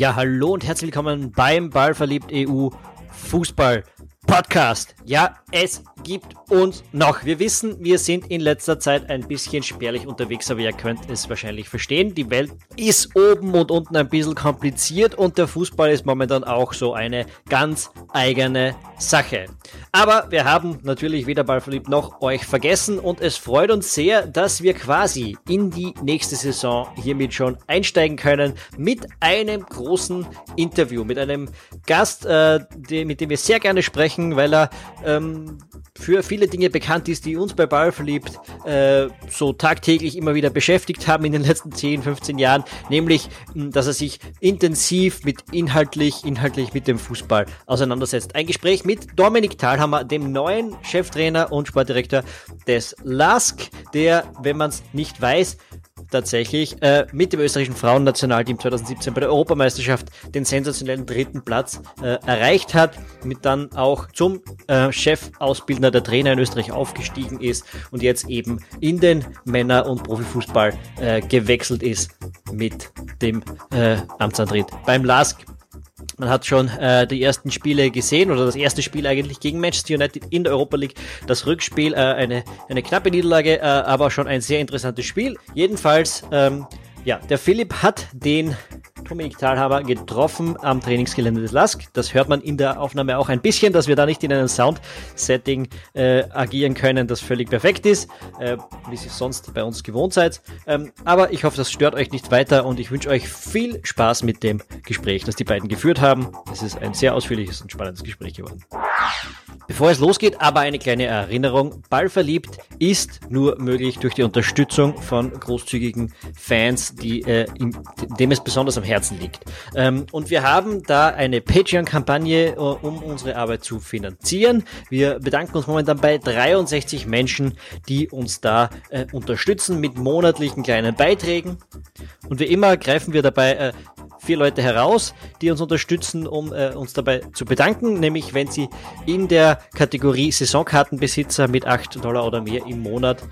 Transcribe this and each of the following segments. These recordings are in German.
Ja, hallo und herzlich willkommen beim Ballverliebt EU Fußball Podcast. Ja, es gibt uns noch. Wir wissen, wir sind in letzter Zeit ein bisschen spärlich unterwegs, aber ihr könnt es wahrscheinlich verstehen. Die Welt ist oben und unten ein bisschen kompliziert und der Fußball ist momentan auch so eine ganz eigene Sache. Aber wir haben natürlich weder Ballverliebt noch euch vergessen und es freut uns sehr, dass wir quasi in die nächste Saison hiermit schon einsteigen können mit einem großen Interview, mit einem Gast, äh, mit dem wir sehr gerne sprechen, weil er ähm, für viele Dinge bekannt ist, die uns bei Ballverliebt äh, so tagtäglich immer wieder beschäftigt haben in den letzten 10, 15 Jahren, nämlich, dass er sich intensiv mit inhaltlich, inhaltlich mit dem Fußball auseinandersetzt. Ein Gespräch mit Dominik Thalhammer, dem neuen Cheftrainer und Sportdirektor des LASK, der, wenn man es nicht weiß, tatsächlich äh, mit dem österreichischen Frauennationalteam 2017 bei der Europameisterschaft den sensationellen dritten Platz äh, erreicht hat, mit dann auch zum äh, Chefausbildner der Trainer in Österreich aufgestiegen ist und jetzt eben in den Männer- und Profifußball äh, gewechselt ist mit dem äh, Amtsantritt beim LASK. Man hat schon äh, die ersten Spiele gesehen oder das erste Spiel eigentlich gegen Manchester United in der Europa League. Das Rückspiel äh, eine, eine knappe Niederlage, äh, aber schon ein sehr interessantes Spiel. Jedenfalls, ähm, ja, der Philipp hat den Dominik Thalhaber getroffen am Trainingsgelände des LASK. Das hört man in der Aufnahme auch ein bisschen, dass wir da nicht in einem Sound-Setting äh, agieren können, das völlig perfekt ist, äh, wie ihr sonst bei uns gewohnt seid. Ähm, aber ich hoffe, das stört euch nicht weiter und ich wünsche euch viel Spaß mit dem Gespräch, das die beiden geführt haben. Es ist ein sehr ausführliches und spannendes Gespräch geworden. Bevor es losgeht, aber eine kleine Erinnerung. Ballverliebt ist nur möglich durch die Unterstützung von großzügigen Fans, die, äh, in, dem es besonders am Herzen liegt. Ähm, und wir haben da eine Patreon-Kampagne, äh, um unsere Arbeit zu finanzieren. Wir bedanken uns momentan bei 63 Menschen, die uns da äh, unterstützen mit monatlichen kleinen Beiträgen. Und wie immer greifen wir dabei äh, vier Leute heraus, die uns unterstützen, um äh, uns dabei zu bedanken, nämlich wenn sie in der Kategorie Saisonkartenbesitzer mit 8 Dollar oder mehr im Monat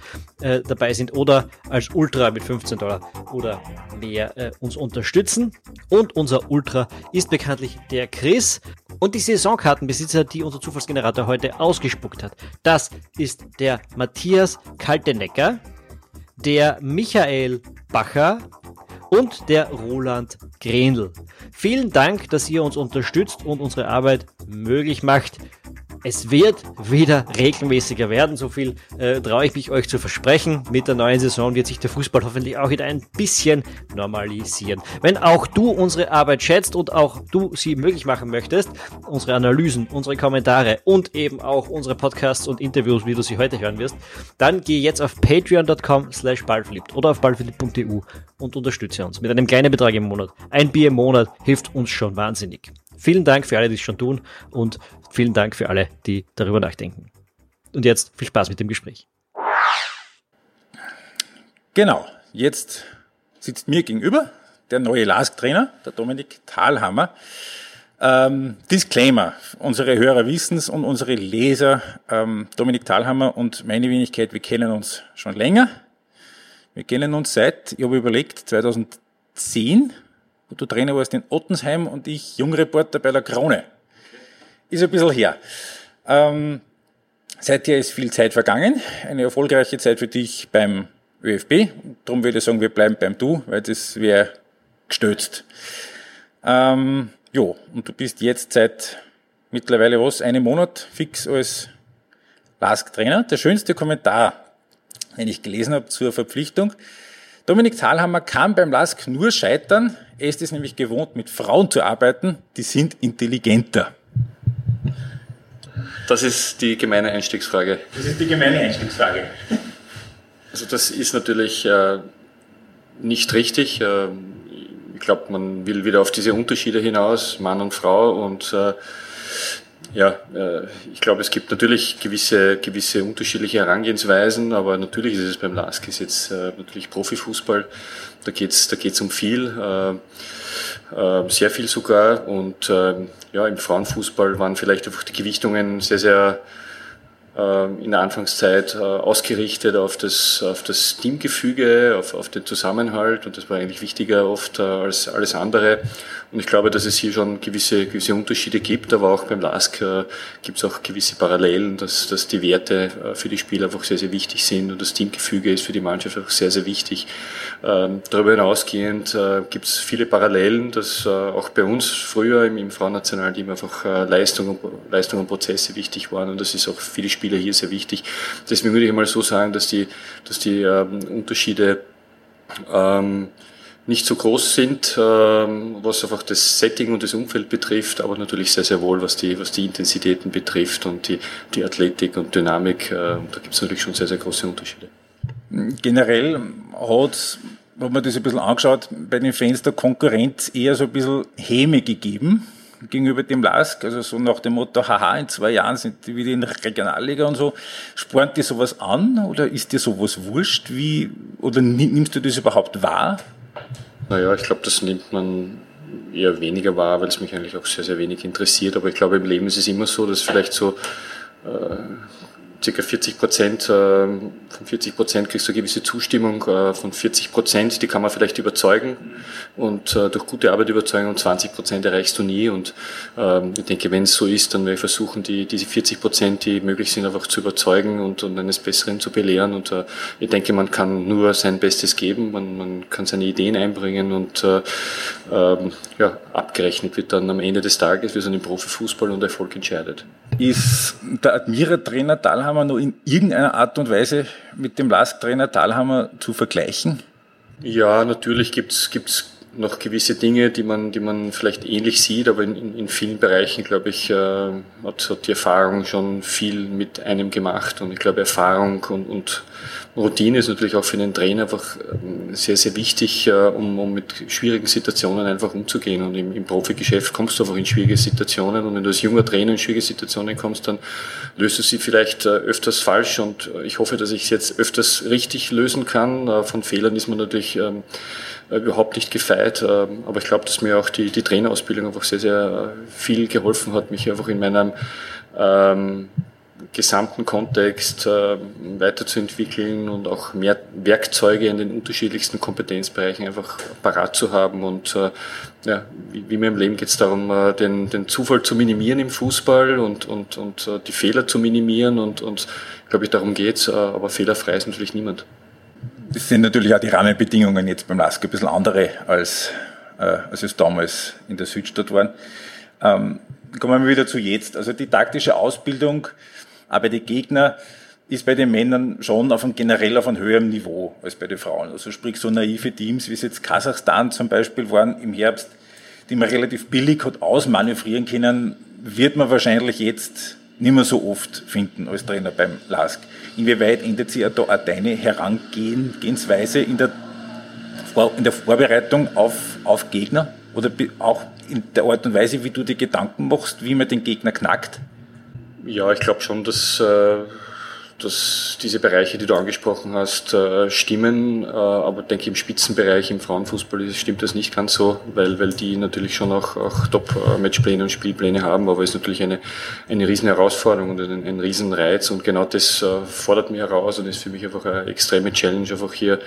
äh, dabei sind oder als Ultra mit 15 Dollar oder mehr äh, uns unterstützen. Und unser Ultra ist bekanntlich der Chris und die Saisonkartenbesitzer, die unser Zufallsgenerator heute ausgespuckt hat. Das ist der Matthias Kaltenecker, der Michael Bacher, und der Roland Grenl. Vielen Dank, dass ihr uns unterstützt und unsere Arbeit möglich macht. Es wird wieder regelmäßiger werden, so viel äh, traue ich mich euch zu versprechen. Mit der neuen Saison wird sich der Fußball hoffentlich auch wieder ein bisschen normalisieren. Wenn auch du unsere Arbeit schätzt und auch du sie möglich machen möchtest, unsere Analysen, unsere Kommentare und eben auch unsere Podcasts und Interviews, wie du sie heute hören wirst, dann geh jetzt auf patreon.com slash ballverliebt oder auf ballverliebt.eu und unterstütze uns mit einem kleinen Betrag im Monat. Ein Bier im Monat hilft uns schon wahnsinnig. Vielen Dank für alle, die es schon tun und vielen Dank für alle, die darüber nachdenken. Und jetzt viel Spaß mit dem Gespräch. Genau, jetzt sitzt mir gegenüber der neue LASK-Trainer, der Dominik Thalhammer. Ähm, Disclaimer, unsere Hörer wissen es und unsere Leser, ähm, Dominik Thalhammer und meine Wenigkeit, wir kennen uns schon länger. Wir kennen uns seit, ich habe überlegt, 2010 wo du Trainer warst in Ottensheim und ich Jungreporter bei der Krone. Ist ein bisschen her. Ähm, seither ist viel Zeit vergangen, eine erfolgreiche Zeit für dich beim ÖFB. Darum würde ich sagen, wir bleiben beim Du, weil das wäre gestürzt. Ähm, jo, und du bist jetzt seit mittlerweile was, einem Monat fix als LASK-Trainer. Der schönste Kommentar, den ich gelesen habe zur Verpflichtung, Dominik Thalhammer kann beim LASK nur scheitern. Er ist es nämlich gewohnt, mit Frauen zu arbeiten. Die sind intelligenter. Das ist die gemeine Einstiegsfrage. Das ist die gemeine Einstiegsfrage. Also das ist natürlich äh, nicht richtig. Äh, ich glaube, man will wieder auf diese Unterschiede hinaus, Mann und Frau und äh, ja, äh, ich glaube, es gibt natürlich gewisse, gewisse unterschiedliche Herangehensweisen, aber natürlich ist es beim Laskis jetzt äh, natürlich Profifußball. Da geht's da geht's um viel, äh, sehr viel sogar. Und äh, ja, im Frauenfußball waren vielleicht einfach die Gewichtungen sehr, sehr ähm, in der Anfangszeit äh, ausgerichtet auf das, auf das Teamgefüge, auf, auf den Zusammenhalt und das war eigentlich wichtiger oft äh, als alles andere. Und ich glaube, dass es hier schon gewisse, gewisse Unterschiede gibt, aber auch beim LASK äh, gibt es auch gewisse Parallelen, dass, dass die Werte für die Spieler einfach sehr, sehr wichtig sind und das Teamgefüge ist für die Mannschaft auch sehr, sehr wichtig. Ähm, darüber hinausgehend äh, gibt es viele Parallelen, dass äh, auch bei uns früher im, im Frauennationalteam einfach äh, Leistung, und, Leistung und Prozesse wichtig waren und das ist auch für die Spieler hier sehr wichtig. Deswegen würde ich mal so sagen, dass die, dass die ähm, Unterschiede ähm, nicht so groß sind, ähm, was einfach das Setting und das Umfeld betrifft, aber natürlich sehr, sehr wohl, was die, was die Intensitäten betrifft und die, die Athletik und Dynamik. Äh, da gibt es natürlich schon sehr, sehr große Unterschiede. Generell hat, hat man das ein bisschen angeschaut, bei den Fans der Konkurrenz eher so ein bisschen Häme gegeben gegenüber dem LASK, also so nach dem Motto, haha, in zwei Jahren sind die wieder in der Regionalliga und so. Spornt dir sowas an oder ist dir sowas wurscht? Wie, oder nimmst du das überhaupt wahr? Naja, ich glaube, das nimmt man eher weniger wahr, weil es mich eigentlich auch sehr, sehr wenig interessiert. Aber ich glaube, im Leben ist es immer so, dass vielleicht so äh, circa 40 Prozent, äh, von 40 Prozent kriegst du eine gewisse Zustimmung, äh, von 40 Prozent, die kann man vielleicht überzeugen. Und äh, durch gute Arbeit überzeugen und 20 Prozent erreichst du nie. Und ähm, ich denke, wenn es so ist, dann werde ich versuchen, die, diese 40 Prozent, die möglich sind, einfach zu überzeugen und, und eines Besseren zu belehren. Und äh, ich denke, man kann nur sein Bestes geben, man, man kann seine Ideen einbringen und äh, ähm, ja, abgerechnet wird dann am Ende des Tages, wir sind im Profifußball und Erfolg entscheidet. Ist der Admira-Trainer Thalhammer noch in irgendeiner Art und Weise mit dem Lask-Trainer Thalhammer zu vergleichen? Ja, natürlich gibt's gibt's noch gewisse Dinge, die man, die man vielleicht ähnlich sieht, aber in, in vielen Bereichen, glaube ich, äh, hat, hat die Erfahrung schon viel mit einem gemacht. Und ich glaube, Erfahrung und, und Routine ist natürlich auch für einen Trainer einfach ähm, sehr, sehr wichtig, äh, um, um mit schwierigen Situationen einfach umzugehen. Und im, im Profigeschäft kommst du einfach in schwierige Situationen. Und wenn du als junger Trainer in schwierige Situationen kommst, dann löst du sie vielleicht äh, öfters falsch. Und äh, ich hoffe, dass ich es jetzt öfters richtig lösen kann. Äh, von Fehlern ist man natürlich ähm, überhaupt nicht gefeit. Ähm, aber ich glaube, dass mir auch die, die Trainerausbildung einfach sehr, sehr viel geholfen hat, mich einfach in meinem ähm, gesamten Kontext äh, weiterzuentwickeln und auch mehr Werkzeuge in den unterschiedlichsten Kompetenzbereichen einfach parat zu haben. Und äh, ja, wie, wie mir im Leben geht es darum, äh, den, den Zufall zu minimieren im Fußball und, und, und äh, die Fehler zu minimieren. Und, und glaube ich, darum geht's. Äh, aber fehlerfrei ist natürlich niemand. Das sind natürlich auch die Rahmenbedingungen jetzt beim LASK ein bisschen andere, als, äh, als es damals in der Südstadt waren. Ähm, kommen wir wieder zu jetzt. Also die taktische Ausbildung aber die Gegner ist bei den Männern schon auf einem, generell auf einem höheren Niveau als bei den Frauen. Also sprich so naive Teams, wie es jetzt Kasachstan zum Beispiel waren im Herbst, die man relativ billig hat ausmanövrieren können, wird man wahrscheinlich jetzt nicht mehr so oft finden als Trainer beim LASK. Inwieweit ändert sich da auch deine Herangehensweise in der, in der Vorbereitung auf, auf Gegner? Oder auch in der Art und Weise, wie du dir Gedanken machst, wie man den Gegner knackt? Ja, ich glaube schon, dass, äh, dass diese Bereiche, die du angesprochen hast, äh, stimmen. Äh, aber denke im Spitzenbereich, im Frauenfußball stimmt das nicht ganz so, weil, weil die natürlich schon auch, auch Top-Matchpläne und Spielpläne haben. Aber es ist natürlich eine, eine riesen Herausforderung und ein, ein riesen Reiz. Und genau das fordert mich heraus und ist für mich einfach eine extreme Challenge, einfach hier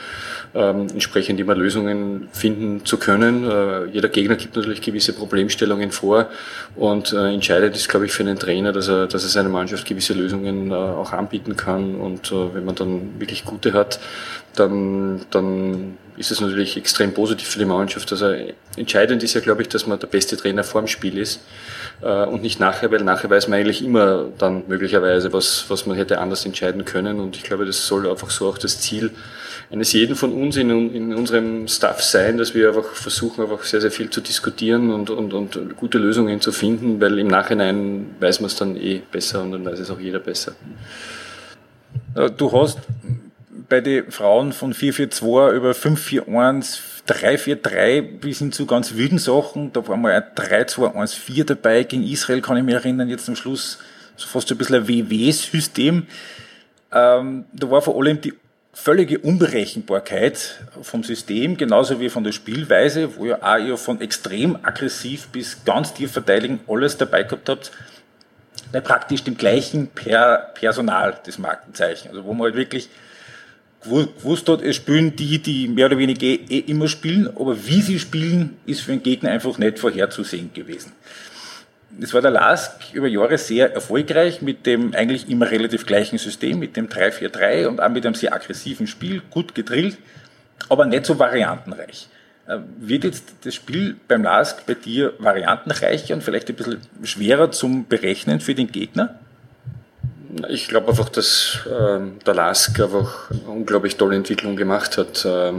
ähm, entsprechend immer Lösungen finden zu können. Äh, jeder Gegner gibt natürlich gewisse Problemstellungen vor und äh, entscheidend ist, glaube ich, für einen Trainer, dass er, dass er seiner Mannschaft gewisse Lösungen äh, auch anbieten kann und äh, wenn man dann wirklich gute hat, dann, dann ist es natürlich extrem positiv für die Mannschaft. Also entscheidend ist ja, glaube ich, dass man der beste Trainer vorm Spiel ist äh, und nicht nachher, weil nachher weiß man eigentlich immer dann möglicherweise, was, was man hätte anders entscheiden können. Und ich glaube, das soll einfach so auch das Ziel eines jeden von uns in, in unserem Staff sein, dass wir einfach versuchen, einfach sehr, sehr viel zu diskutieren und, und, und gute Lösungen zu finden, weil im Nachhinein weiß man es dann eh besser und dann weiß es auch jeder besser. Du hast bei den Frauen von 442 über 541, 343 bis hin zu ganz wilden Sachen. Da war mal ein 3214 dabei gegen Israel, kann ich mich erinnern, jetzt am Schluss so fast ein bisschen ein WW-System. Ähm, da war vor allem die völlige Unberechenbarkeit vom System, genauso wie von der Spielweise, wo ihr auch ihr von extrem aggressiv bis ganz tief verteidigen alles dabei gehabt habt. Bei praktisch dem gleichen per Personal, das Markenzeichen. Also wo man halt wirklich gewusst hat, es spielen die, die mehr oder weniger eh, eh immer spielen, aber wie sie spielen, ist für den Gegner einfach nicht vorherzusehen gewesen. Es war der LASK über Jahre sehr erfolgreich mit dem eigentlich immer relativ gleichen System, mit dem 3-4-3 und auch mit einem sehr aggressiven Spiel, gut gedrillt, aber nicht so variantenreich. Äh, wird jetzt das Spiel beim LASK bei dir variantenreicher und vielleicht ein bisschen schwerer zum Berechnen für den Gegner? Ich glaube einfach, dass äh, der LASK einfach eine unglaublich tolle Entwicklung gemacht hat. Äh,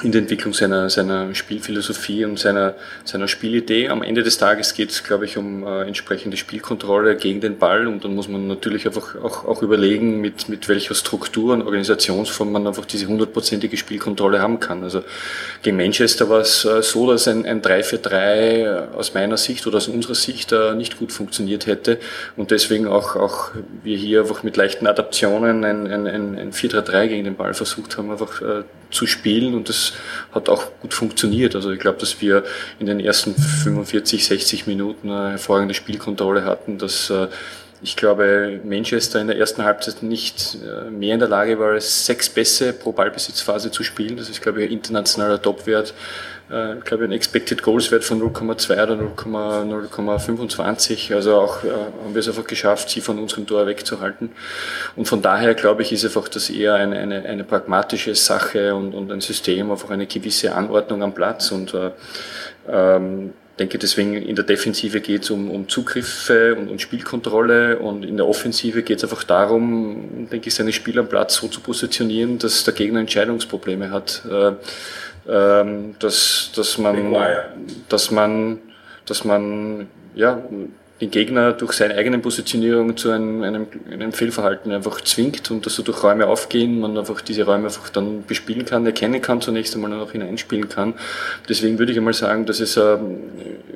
in der Entwicklung seiner, seiner Spielphilosophie und seiner, seiner Spielidee. Am Ende des Tages geht es, glaube ich, um äh, entsprechende Spielkontrolle gegen den Ball und dann muss man natürlich einfach auch, auch überlegen, mit, mit welcher Struktur und Organisationsform man einfach diese hundertprozentige Spielkontrolle haben kann. Also gegen Manchester war es äh, so, dass ein, ein 3-4-3 äh, aus meiner Sicht oder aus unserer Sicht äh, nicht gut funktioniert hätte und deswegen auch, auch wir hier einfach mit leichten Adaptionen ein, ein, ein, ein 4-3-3 gegen den Ball versucht haben, einfach äh, zu spielen und das hat auch gut funktioniert. Also ich glaube, dass wir in den ersten 45, 60 Minuten eine hervorragende Spielkontrolle hatten, dass äh, ich glaube, Manchester in der ersten Halbzeit nicht äh, mehr in der Lage war, sechs Pässe pro Ballbesitzphase zu spielen. Das ist, glaube ich, ein internationaler Topwert äh, ich glaube, ein Expected Goals Wert von 0,2 oder 0,25. Also auch äh, haben wir es einfach geschafft, sie von unserem Tor wegzuhalten. Und von daher, glaube ich, ist einfach das eher eine, eine, eine pragmatische Sache und, und ein System, einfach eine gewisse Anordnung am Platz und äh, ähm, denke deswegen in der Defensive geht es um, um Zugriffe und, und Spielkontrolle und in der Offensive geht es einfach darum, denke ich, seine Spieler am Platz so zu positionieren, dass der Gegner Entscheidungsprobleme hat. Äh, ähm, dass, dass man, dass man, dass man, ja, den Gegner durch seine eigene Positionierung zu einem, einem, einem Fehlverhalten einfach zwingt und dass so durch Räume aufgehen, man einfach diese Räume einfach dann bespielen kann, erkennen kann zunächst einmal und auch hineinspielen kann. Deswegen würde ich einmal sagen, dass es, äh,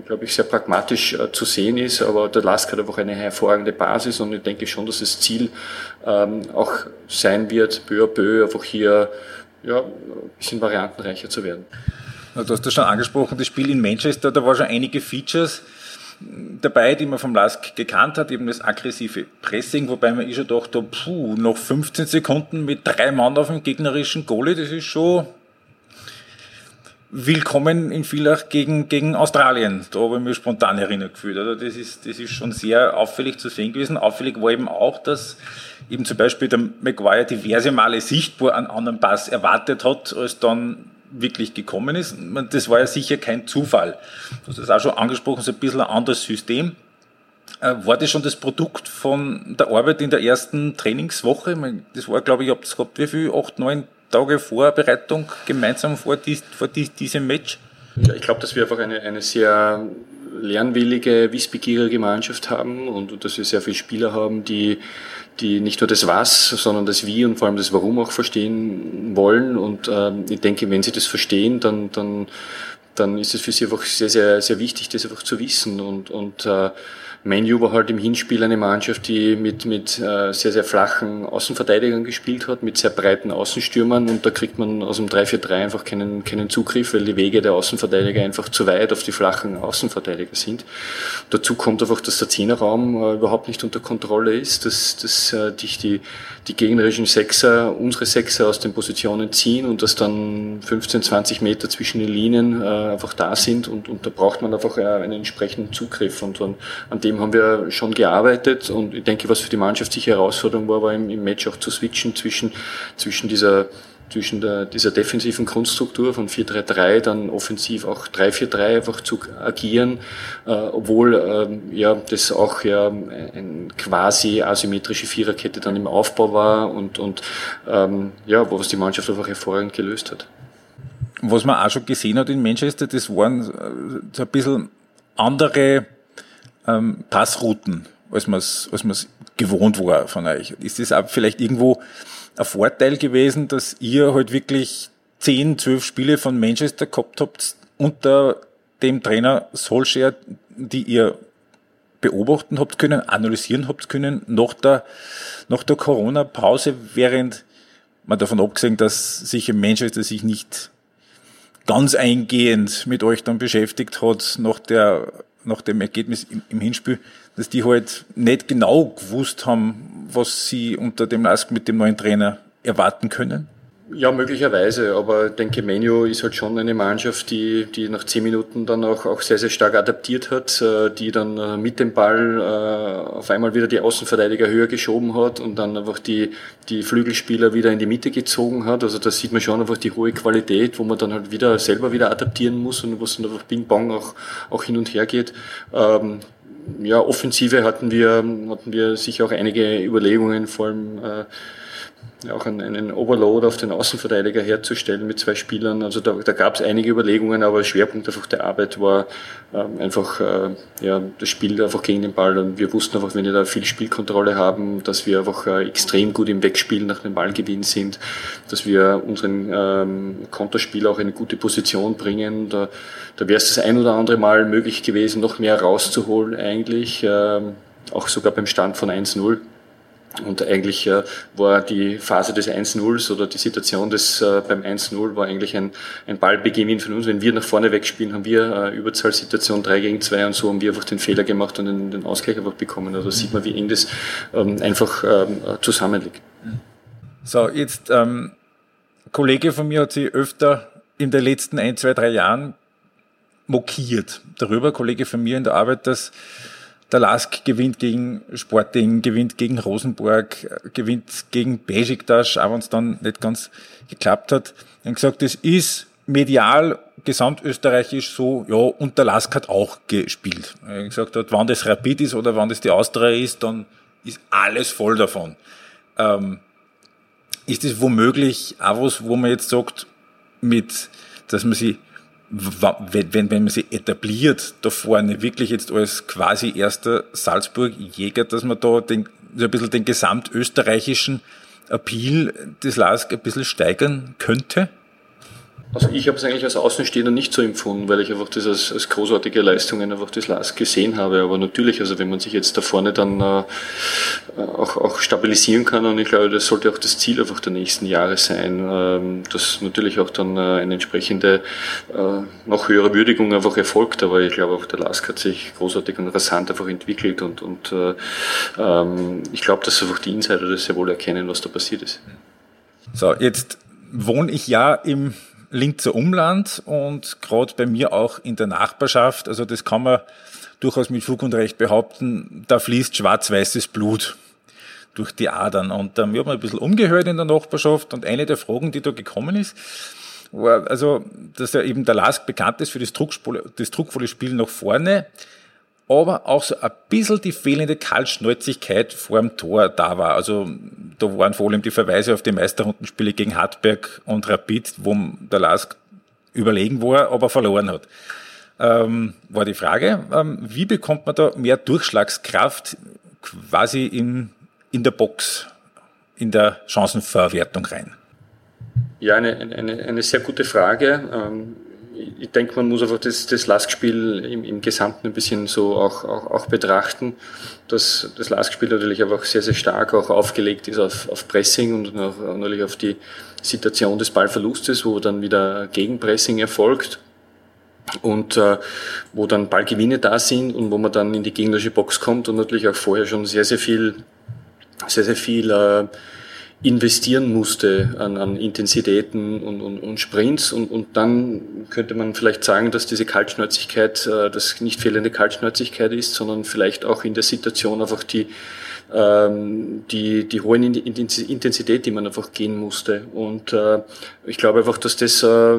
glaube ich, sehr pragmatisch äh, zu sehen ist, aber der Lask hat einfach eine hervorragende Basis und ich denke schon, dass das Ziel ähm, auch sein wird, peu à peu einfach hier ja, ein bisschen variantenreicher zu werden. Du hast das schon angesprochen, das Spiel in Manchester, da war schon einige Features dabei, die man vom Lask gekannt hat, eben das aggressive Pressing, wobei man ich schon dachte, puh, noch 15 Sekunden mit drei Mann auf dem gegnerischen Goalie, das ist schon willkommen in Villach gegen, gegen Australien. Da habe ich mich spontan erinnert gefühlt. Also das ist, das ist schon sehr auffällig zu sehen gewesen. Auffällig war eben auch, dass eben zum Beispiel der Maguire diverse Male sichtbar einen anderen Pass erwartet hat, als dann wirklich gekommen ist. Das war ja sicher kein Zufall. Du hast das auch schon angesprochen, so ein bisschen ein anderes System. Äh, war das schon das Produkt von der Arbeit in der ersten Trainingswoche? Das war, glaube ich, habt es gehabt, wie viel? Acht, neun Tage Vorbereitung gemeinsam vor, dies, vor dies, diesem Match? Ja, ich glaube, dass wir einfach eine, eine sehr lernwillige, wissbegierige Mannschaft haben und dass wir sehr viele Spieler haben, die, die nicht nur das Was, sondern das Wie und vor allem das Warum auch verstehen wollen. Und äh, ich denke, wenn sie das verstehen, dann, dann, dann ist es für sie einfach sehr, sehr, sehr wichtig, das einfach zu wissen. Und, und äh, Manu war halt im Hinspiel eine Mannschaft, die mit, mit äh, sehr, sehr flachen Außenverteidigern gespielt hat, mit sehr breiten Außenstürmern. Und da kriegt man aus dem 3-4-3 einfach keinen, keinen Zugriff, weil die Wege der Außenverteidiger einfach zu weit auf die flachen Außenverteidiger sind. Dazu kommt einfach, dass der Zehnerraum äh, überhaupt nicht unter Kontrolle ist, dass, dass äh, dich die, die gegnerischen Sechser, unsere Sechser aus den Positionen ziehen und dass dann 15, 20 Meter zwischen den Linien äh, einfach da sind. Und, und da braucht man einfach äh, einen entsprechenden Zugriff. Und an, an dem haben wir schon gearbeitet und ich denke, was für die Mannschaft sicher Herausforderung war, war im, im Match auch zu switchen zwischen, zwischen dieser zwischen der, dieser defensiven Grundstruktur von 4-3-3 dann offensiv auch 3-4-3 einfach zu agieren, äh, obwohl ähm, ja das auch ja eine quasi asymmetrische Viererkette dann im Aufbau war und, und ähm, ja, was die Mannschaft einfach hervorragend gelöst hat. Was man auch schon gesehen hat in Manchester, das waren äh, so ein bisschen andere ähm, Passrouten, als man es als man's gewohnt war von euch. Ist das auch vielleicht irgendwo ein Vorteil gewesen, dass ihr halt wirklich zehn, zwölf Spiele von Manchester gehabt habt unter dem Trainer Solskjaer, die ihr beobachten habt können, analysieren habt können, nach der, nach der Corona-Pause, während man davon abgesehen, dass sich im Manchester sich nicht ganz eingehend mit euch dann beschäftigt hat nach der nach dem Ergebnis im, im, Hinspiel, dass die halt nicht genau gewusst haben, was sie unter dem Lask mit dem neuen Trainer erwarten können? Ja, möglicherweise, aber ich denke, Menu ist halt schon eine Mannschaft, die, die nach zehn Minuten dann auch, auch sehr, sehr stark adaptiert hat, äh, die dann äh, mit dem Ball äh, auf einmal wieder die Außenverteidiger höher geschoben hat und dann einfach die, die Flügelspieler wieder in die Mitte gezogen hat. Also da sieht man schon einfach die hohe Qualität, wo man dann halt wieder selber wieder adaptieren muss und wo es dann einfach Ping-Pong auch, auch hin und her geht. Ähm, ja, Offensive hatten wir, hatten wir sicher auch einige Überlegungen, vor allem äh, auch einen, einen Overload auf den Außenverteidiger herzustellen mit zwei Spielern. Also da, da gab es einige Überlegungen, aber Schwerpunkt einfach der Arbeit war ähm, einfach äh, ja, das Spiel einfach gegen den Ball. Und wir wussten einfach, wenn wir da viel Spielkontrolle haben, dass wir einfach äh, extrem gut im Wegspielen nach dem Ballgewinn sind, dass wir unseren ähm, Konterspiel auch in eine gute Position bringen. Da, da wäre es das ein oder andere Mal möglich gewesen, noch mehr rauszuholen eigentlich, ähm, auch sogar beim Stand von 1-0. Und eigentlich äh, war die Phase des 1-0s oder die Situation des äh, beim 1-0 war eigentlich ein, ein Ballbeginn von uns. Wenn wir nach vorne wegspielen, haben wir äh, Überzahlsituation 3 gegen 2 und so haben wir einfach den Fehler gemacht und den, Ausgleich einfach bekommen. Also sieht man, wie eng das ähm, einfach ähm, zusammenliegt. So, jetzt ähm, ein Kollege von mir hat sich öfter in den letzten ein, zwei, drei Jahren mokiert darüber, Kollege von mir in der Arbeit, dass der Lask gewinnt gegen Sporting, gewinnt gegen Rosenborg, gewinnt gegen Besiktas, auch wenn es dann nicht ganz geklappt hat. Hat gesagt, es ist medial gesamtösterreichisch so, ja, und der Lask hat auch gespielt. Er gesagt, hat, wann das Rapid ist oder wann das die Austria ist, dann ist alles voll davon. Ähm, ist es womöglich auch was, wo man jetzt sagt, mit, dass man sich wenn, wenn, wenn man sie etabliert, da vorne wirklich jetzt als quasi erster Salzburg-Jäger, dass man da den, so ein bisschen den gesamtösterreichischen Appeal des LASK ein bisschen steigern könnte? Also ich habe es eigentlich als Außenstehender nicht so empfunden, weil ich einfach das als, als großartige Leistungen einfach das Last gesehen habe. Aber natürlich, also wenn man sich jetzt da vorne dann äh, auch, auch stabilisieren kann und ich glaube, das sollte auch das Ziel einfach der nächsten Jahre sein, ähm, dass natürlich auch dann äh, eine entsprechende äh, noch höhere Würdigung einfach erfolgt. Aber ich glaube auch der Lask hat sich großartig und rasant einfach entwickelt und, und äh, ähm, ich glaube, dass einfach die Insider das sehr wohl erkennen, was da passiert ist. So, jetzt wohne ich ja im Linzer Umland und gerade bei mir auch in der Nachbarschaft. Also das kann man durchaus mit Fug und Recht behaupten, da fließt schwarz-weißes Blut durch die Adern. Und ähm, ich habe ein bisschen umgehört in der Nachbarschaft und eine der Fragen, die da gekommen ist, war also, dass ja eben der Lask bekannt ist für das, druckvolle, das druckvolle Spiel nach vorne aber auch so ein bisschen die fehlende Kaltschnäuzigkeit vor dem Tor da war. Also da waren vor allem die Verweise auf die Meisterrundenspiele gegen Hartberg und Rapid, wo der Lask überlegen war, aber verloren hat. Ähm, war die Frage, ähm, wie bekommt man da mehr Durchschlagskraft quasi in, in der Box, in der Chancenverwertung rein? Ja, eine, eine, eine sehr gute Frage. Ähm ich denke, man muss einfach das, das Lask-Spiel im, im Gesamten ein bisschen so auch, auch, auch betrachten, dass das Lask-Spiel natürlich einfach sehr, sehr stark auch aufgelegt ist auf, auf Pressing und auch natürlich auf die Situation des Ballverlustes, wo dann wieder Gegenpressing erfolgt und äh, wo dann Ballgewinne da sind und wo man dann in die gegnerische Box kommt und natürlich auch vorher schon sehr, sehr viel, sehr, sehr viel äh, investieren musste an, an Intensitäten und, und, und Sprints und, und dann könnte man vielleicht sagen, dass diese Kaltschnäuzigkeit äh, das nicht fehlende Kaltschnäuzigkeit ist, sondern vielleicht auch in der Situation einfach die ähm, die, die hohe Intensität, die man einfach gehen musste. Und äh, ich glaube einfach, dass das äh,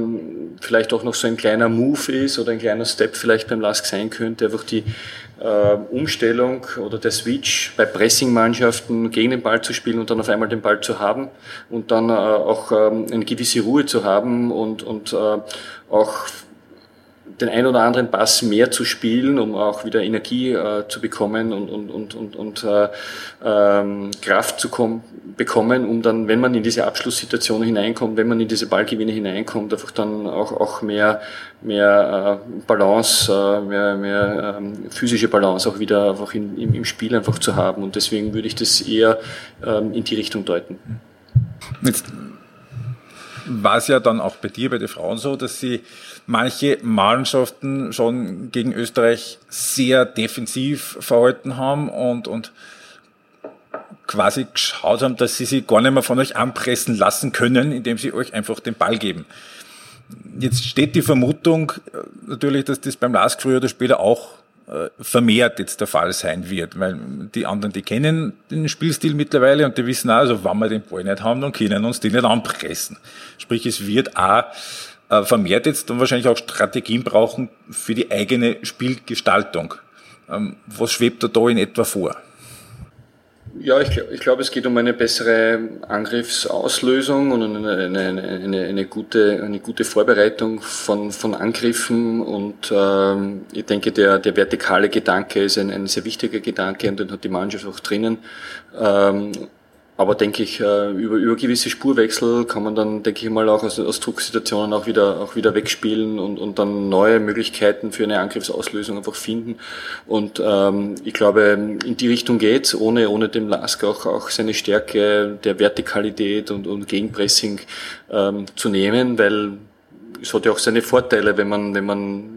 vielleicht auch noch so ein kleiner Move ist oder ein kleiner Step vielleicht beim Lask sein könnte, einfach die Umstellung oder der Switch bei Pressing-Mannschaften gegen den Ball zu spielen und dann auf einmal den Ball zu haben und dann äh, auch ähm, eine gewisse Ruhe zu haben und, und äh, auch den ein oder anderen Pass mehr zu spielen, um auch wieder Energie äh, zu bekommen und, und, und, und, und äh, ähm, Kraft zu bekommen, um dann, wenn man in diese Abschlusssituation hineinkommt, wenn man in diese Ballgewinne hineinkommt, einfach dann auch, auch mehr, mehr äh, Balance, äh, mehr, mehr ähm, physische Balance auch wieder einfach in, im, im Spiel einfach zu haben. Und deswegen würde ich das eher ähm, in die Richtung deuten. Jetzt war es ja dann auch bei dir, bei den Frauen so, dass sie manche Mannschaften schon gegen Österreich sehr defensiv verhalten haben und, und quasi geschaut haben, dass sie sich gar nicht mehr von euch anpressen lassen können, indem sie euch einfach den Ball geben. Jetzt steht die Vermutung äh, natürlich, dass das beim LASK früher oder später auch vermehrt jetzt der Fall sein wird, weil die anderen, die kennen den Spielstil mittlerweile und die wissen auch, also wenn wir den Ball nicht haben, dann können uns die nicht anpressen. Sprich, es wird auch äh, vermehrt jetzt dann wahrscheinlich auch Strategien brauchen für die eigene Spielgestaltung. Ähm, was schwebt da da in etwa vor? Ja, ich, ich glaube, es geht um eine bessere Angriffsauslösung und eine, eine, eine, eine, gute, eine gute Vorbereitung von, von Angriffen. Und ähm, ich denke, der, der vertikale Gedanke ist ein, ein sehr wichtiger Gedanke und den hat die Mannschaft auch drinnen. Ähm, aber denke ich, äh, über, über gewisse Spurwechsel kann man dann, denke ich mal, auch aus, aus Drucksituationen auch wieder, auch wieder wegspielen und, und dann neue Möglichkeiten für eine Angriffsauslösung einfach finden. Und ähm, ich glaube, in die Richtung geht's, ohne, ohne dem Lask auch, auch seine Stärke der Vertikalität und, und Gegenpressing ähm, zu nehmen, weil es hat ja auch seine Vorteile, wenn man, wenn man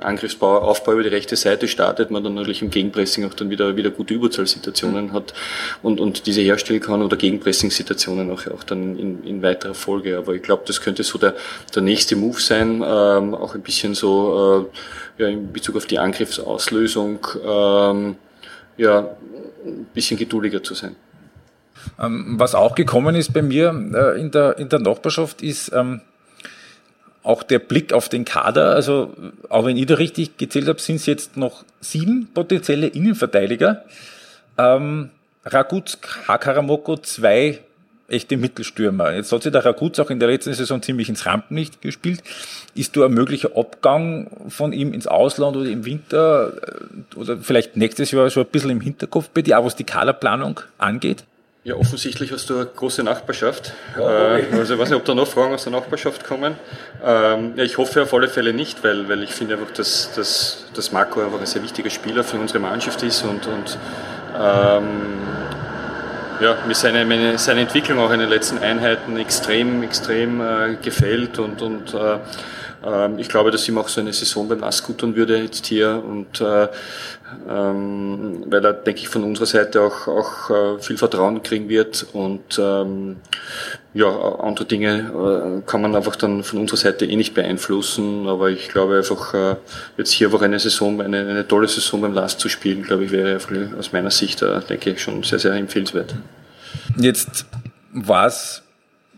Angriffsbau, Aufbau über die rechte Seite startet, man dann natürlich im Gegenpressing auch dann wieder, wieder gute Überzahlsituationen mhm. hat und, und diese herstellen kann oder Gegenpressing-Situationen auch, auch dann in, in weiterer Folge. Aber ich glaube, das könnte so der, der nächste Move sein, ähm, auch ein bisschen so äh, ja, in Bezug auf die Angriffsauslösung, ähm, ja, ein bisschen geduldiger zu sein. Ähm, was auch gekommen ist bei mir äh, in, der, in der Nachbarschaft ist, ähm, auch der Blick auf den Kader, also auch wenn ich da richtig gezählt habe, sind es jetzt noch sieben potenzielle Innenverteidiger. Ähm, Raguz, Hakaramoko, zwei echte Mittelstürmer. Jetzt hat sich der Raguz auch in der letzten Saison ziemlich ins Rampenlicht gespielt. Ist da ein möglicher Abgang von ihm ins Ausland oder im Winter äh, oder vielleicht nächstes Jahr schon ein bisschen im Hinterkopf bei dir, auch was die Kaderplanung angeht? Ja, offensichtlich hast du eine große Nachbarschaft. Ja, äh, also ich weiß nicht, ob da noch Fragen aus der Nachbarschaft kommen. Ähm, ja, ich hoffe auf alle Fälle nicht, weil, weil ich finde einfach, dass, dass, dass Marco einfach ein sehr wichtiger Spieler für unsere Mannschaft ist und, und ähm, ja, mir seine, meine, seine Entwicklung auch in den letzten Einheiten extrem, extrem äh, gefällt und, und äh, ähm, ich glaube, dass ihm auch so eine Saison beim NAS gut tun würde jetzt hier und äh, ähm, weil er, denke ich, von unserer Seite auch, auch äh, viel Vertrauen kriegen wird und ähm, ja, andere Dinge äh, kann man einfach dann von unserer Seite eh nicht beeinflussen, aber ich glaube einfach äh, jetzt hier einfach eine Saison, eine, eine tolle Saison beim Last zu spielen, glaube ich, wäre aus meiner Sicht, äh, denke ich, schon sehr, sehr empfehlenswert. Jetzt was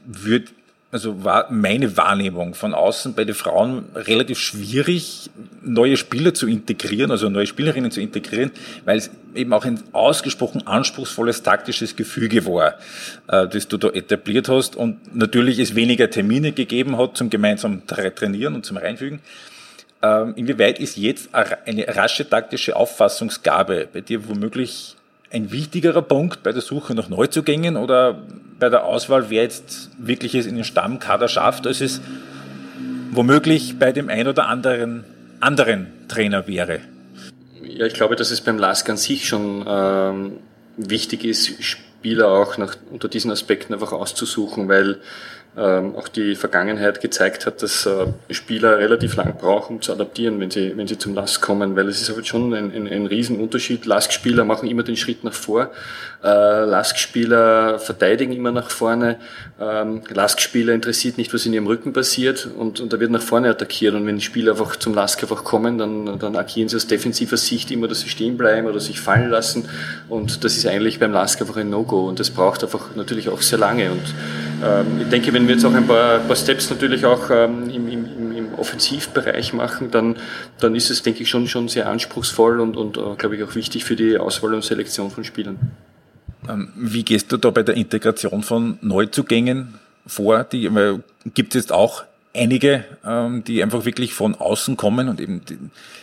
wird also war meine Wahrnehmung von außen bei den Frauen relativ schwierig, neue Spieler zu integrieren, also neue Spielerinnen zu integrieren, weil es eben auch ein ausgesprochen anspruchsvolles taktisches Gefüge war, äh, das du da etabliert hast und natürlich es weniger Termine gegeben hat zum gemeinsamen Trainieren und zum Reinfügen. Ähm, inwieweit ist jetzt eine rasche taktische Auffassungsgabe bei dir womöglich ein wichtigerer Punkt bei der Suche nach Neuzugängen oder bei der Auswahl, wer jetzt wirklich es in den Stammkader schafft, als es womöglich bei dem ein oder anderen anderen Trainer wäre? Ja, ich glaube, dass es beim LASK an sich schon ähm, wichtig ist, Spieler auch nach, unter diesen Aspekten einfach auszusuchen, weil auch die Vergangenheit gezeigt hat, dass äh, Spieler relativ lang brauchen, um zu adaptieren, wenn sie, wenn sie zum LASK kommen, weil es ist halt schon ein, ein, ein Riesenunterschied. LASK-Spieler machen immer den Schritt nach vor, äh, LASK-Spieler verteidigen immer nach vorne, ähm, LASK-Spieler interessiert nicht, was in ihrem Rücken passiert. Und, und da wird nach vorne attackiert. Und wenn Spieler einfach zum LASK einfach kommen, dann, dann agieren sie aus defensiver Sicht immer, dass sie stehen bleiben oder sich fallen lassen. Und das ist eigentlich beim LASK einfach ein No-Go. Und das braucht einfach natürlich auch sehr lange. Und ähm, ich denke, wenn wir jetzt auch ein paar, paar Steps natürlich auch ähm, im, im, im Offensivbereich machen, dann, dann ist es, denke ich, schon, schon sehr anspruchsvoll und, und äh, glaube ich, auch wichtig für die Auswahl und Selektion von Spielern. Ähm, wie gehst du da bei der Integration von Neuzugängen vor? Gibt es jetzt auch einige, die einfach wirklich von außen kommen und eben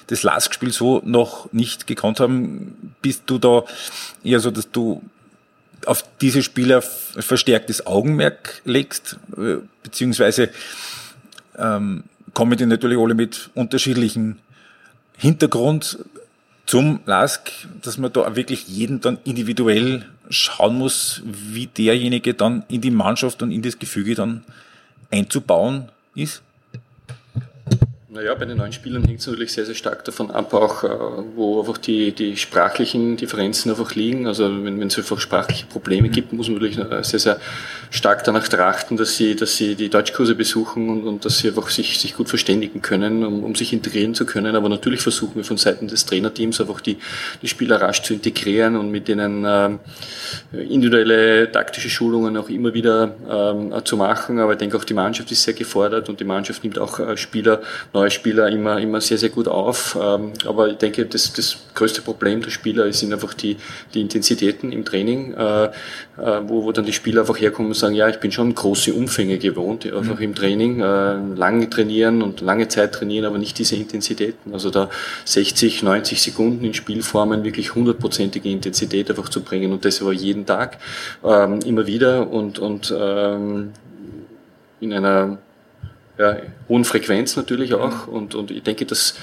das Lastspiel so noch nicht gekonnt haben. Bist du da eher so, dass du auf diese Spieler verstärktes Augenmerk legst, äh, beziehungsweise ähm, kommen die natürlich alle mit unterschiedlichen Hintergrund. zum Lask, dass man da wirklich jeden dann individuell schauen muss, wie derjenige dann in die Mannschaft und in das Gefüge dann einzubauen ist? Naja, bei den neuen Spielern hängt es natürlich sehr, sehr stark davon ab, auch äh, wo einfach die, die sprachlichen Differenzen einfach liegen. Also wenn, wenn es einfach sprachliche Probleme gibt, muss man natürlich äh, sehr, sehr stark danach trachten, dass sie, dass sie die Deutschkurse besuchen und, und dass sie einfach sich, sich gut verständigen können, um, um sich integrieren zu können. Aber natürlich versuchen wir von Seiten des Trainerteams einfach die, die Spieler rasch zu integrieren und mit denen äh, individuelle taktische Schulungen auch immer wieder ähm, zu machen. Aber ich denke auch die Mannschaft ist sehr gefordert und die Mannschaft nimmt auch äh, Spieler, neue neue Spieler immer, immer sehr, sehr gut auf. Ähm, aber ich denke, das, das größte Problem der Spieler sind einfach die, die Intensitäten im Training, äh, äh, wo, wo dann die Spieler einfach herkommen und sagen, ja, ich bin schon große Umfänge gewohnt, einfach mhm. im Training, äh, lange trainieren und lange Zeit trainieren, aber nicht diese Intensitäten. Also da 60, 90 Sekunden in Spielformen wirklich hundertprozentige Intensität einfach zu bringen und das aber jeden Tag, ähm, immer wieder und, und ähm, in einer ja, hohen Frequenz natürlich auch. Und, und ich denke, dass,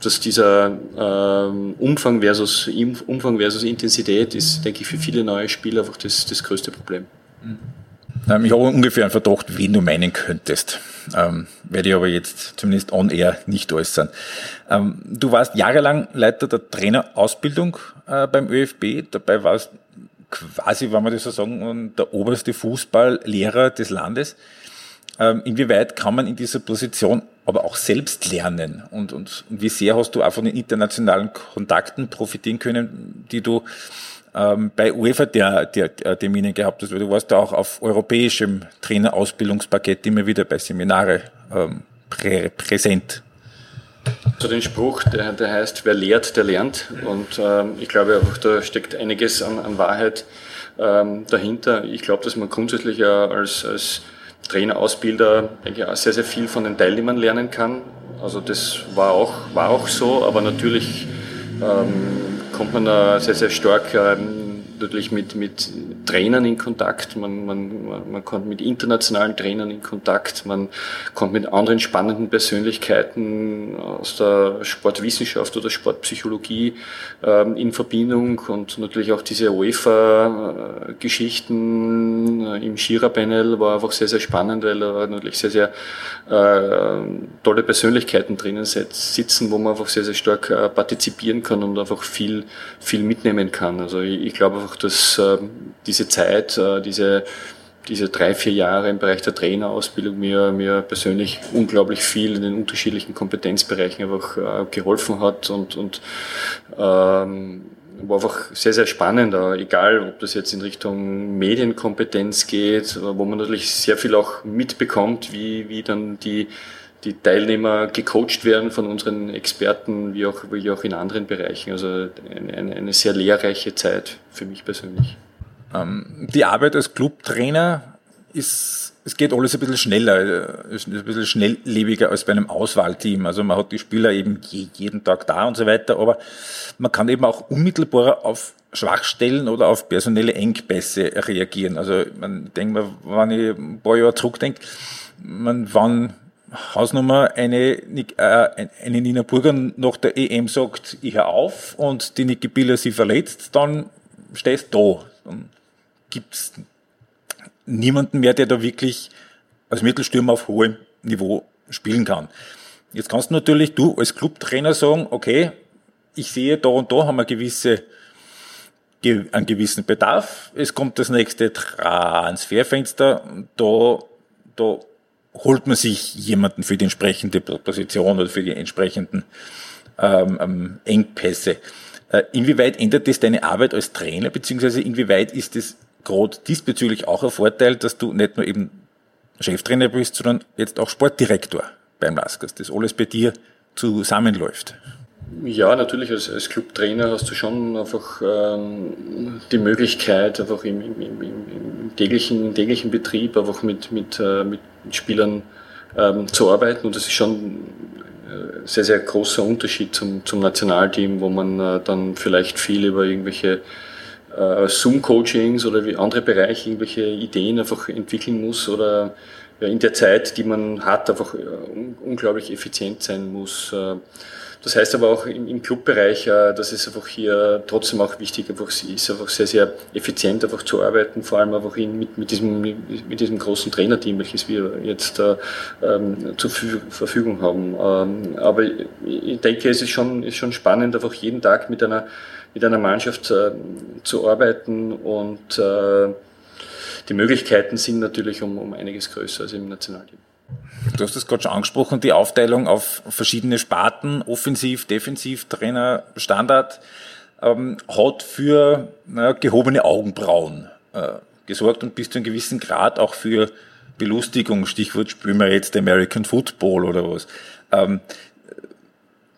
dass dieser ähm, Umfang, versus, Umfang versus Intensität ist, denke ich, für viele neue Spieler einfach das, das größte Problem. Mhm. Ich habe ungefähr einen Verdacht, wen du meinen könntest. Ähm, werde ich aber jetzt zumindest on air nicht äußern. Ähm, du warst jahrelang Leiter der Trainerausbildung äh, beim ÖFB. Dabei warst quasi, wenn man das so sagen, der oberste Fußballlehrer des Landes. Ähm, inwieweit kann man in dieser Position aber auch selbst lernen? Und, und, und wie sehr hast du auch von den internationalen Kontakten profitieren können, die du ähm, bei UEFA der, der, der Termine gehabt hast? Weil du warst da auch auf europäischem Trainerausbildungspaket immer wieder bei Seminare ähm, prä, präsent. So den Spruch, der, der heißt, wer lehrt, der lernt. Und ähm, ich glaube einfach, da steckt einiges an, an Wahrheit ähm, dahinter. Ich glaube, dass man grundsätzlich ja als, als Trainerausbilder denke ich, auch sehr, sehr viel von den Teilnehmern lernen kann. Also das war auch, war auch so, aber natürlich ähm, kommt man da sehr, sehr stark ähm, natürlich mit, mit Trainern in Kontakt, man, man, man kommt mit internationalen Trainern in Kontakt, man kommt mit anderen spannenden Persönlichkeiten aus der Sportwissenschaft oder Sportpsychologie ähm, in Verbindung. Und natürlich auch diese UEFA-Geschichten äh, im Shira-Panel war einfach sehr, sehr spannend, weil da natürlich sehr, sehr äh, tolle Persönlichkeiten drinnen sitzen, wo man einfach sehr, sehr stark äh, partizipieren kann und einfach viel, viel mitnehmen kann. Also ich, ich glaube einfach, dass äh, diese Zeit, äh, diese, diese drei, vier Jahre im Bereich der Trainerausbildung mir, mir persönlich unglaublich viel in den unterschiedlichen Kompetenzbereichen einfach äh, geholfen hat und, und ähm, war einfach sehr, sehr spannend, egal ob das jetzt in Richtung Medienkompetenz geht, wo man natürlich sehr viel auch mitbekommt, wie, wie dann die, die Teilnehmer gecoacht werden von unseren Experten, wie auch, wie auch in anderen Bereichen. Also eine, eine sehr lehrreiche Zeit für mich persönlich. Ähm, die Arbeit als Clubtrainer ist, es geht alles ein bisschen schneller, ist ein bisschen schnelllebiger als bei einem Auswahlteam. Also man hat die Spieler eben jeden Tag da und so weiter, aber man kann eben auch unmittelbarer auf Schwachstellen oder auf personelle Engpässe reagieren. Also man denkt mal, wenn ich ein paar Jahre zurückdenke, man, wann Hausnummer eine, äh, eine Nina Burger nach der EM sagt, ich hör auf und die Niki Biller sie verletzt, dann stehst du da. Dann gibt es niemanden mehr, der da wirklich als Mittelstürmer auf hohem Niveau spielen kann. Jetzt kannst du natürlich du als Clubtrainer sagen, okay, ich sehe da und da haben wir gewisse, einen gewissen Bedarf. Es kommt das nächste Transferfenster. Da, da holt man sich jemanden für die entsprechende Position oder für die entsprechenden ähm, ähm Engpässe. Äh, inwieweit ändert das deine Arbeit als Trainer, beziehungsweise inwieweit ist es gerade diesbezüglich auch ein Vorteil, dass du nicht nur eben Cheftrainer bist, sondern jetzt auch Sportdirektor beim Laskers, dass alles bei dir zusammenläuft. Ja, natürlich als, als Clubtrainer hast du schon einfach ähm, die Möglichkeit, einfach im, im, im, im täglichen, täglichen Betrieb einfach mit, mit, äh, mit Spielern ähm, zu arbeiten. Und das ist schon ein äh, sehr, sehr großer Unterschied zum, zum Nationalteam, wo man äh, dann vielleicht viel über irgendwelche äh, Zoom-Coachings oder wie andere Bereiche irgendwelche Ideen einfach entwickeln muss oder ja, in der Zeit, die man hat, einfach äh, unglaublich effizient sein muss. Äh, das heißt aber auch im, im Clubbereich, äh, dass es einfach hier trotzdem auch wichtig einfach ist, einfach sehr, sehr effizient einfach zu arbeiten, vor allem einfach in, mit, mit, diesem, mit diesem großen Trainerteam, welches wir jetzt äh, ähm, zur Verfügung haben. Ähm, aber ich denke, es ist schon, ist schon spannend, einfach jeden Tag mit einer, mit einer Mannschaft äh, zu arbeiten und äh, die Möglichkeiten sind natürlich um, um einiges größer als im Nationalteam. Du hast es gerade schon angesprochen, die Aufteilung auf verschiedene Sparten, Offensiv, Defensiv, Trainer, Standard, ähm, hat für naja, gehobene Augenbrauen äh, gesorgt und bis zu einem gewissen Grad auch für Belustigung. Stichwort spielen wir jetzt American Football oder was. Ähm,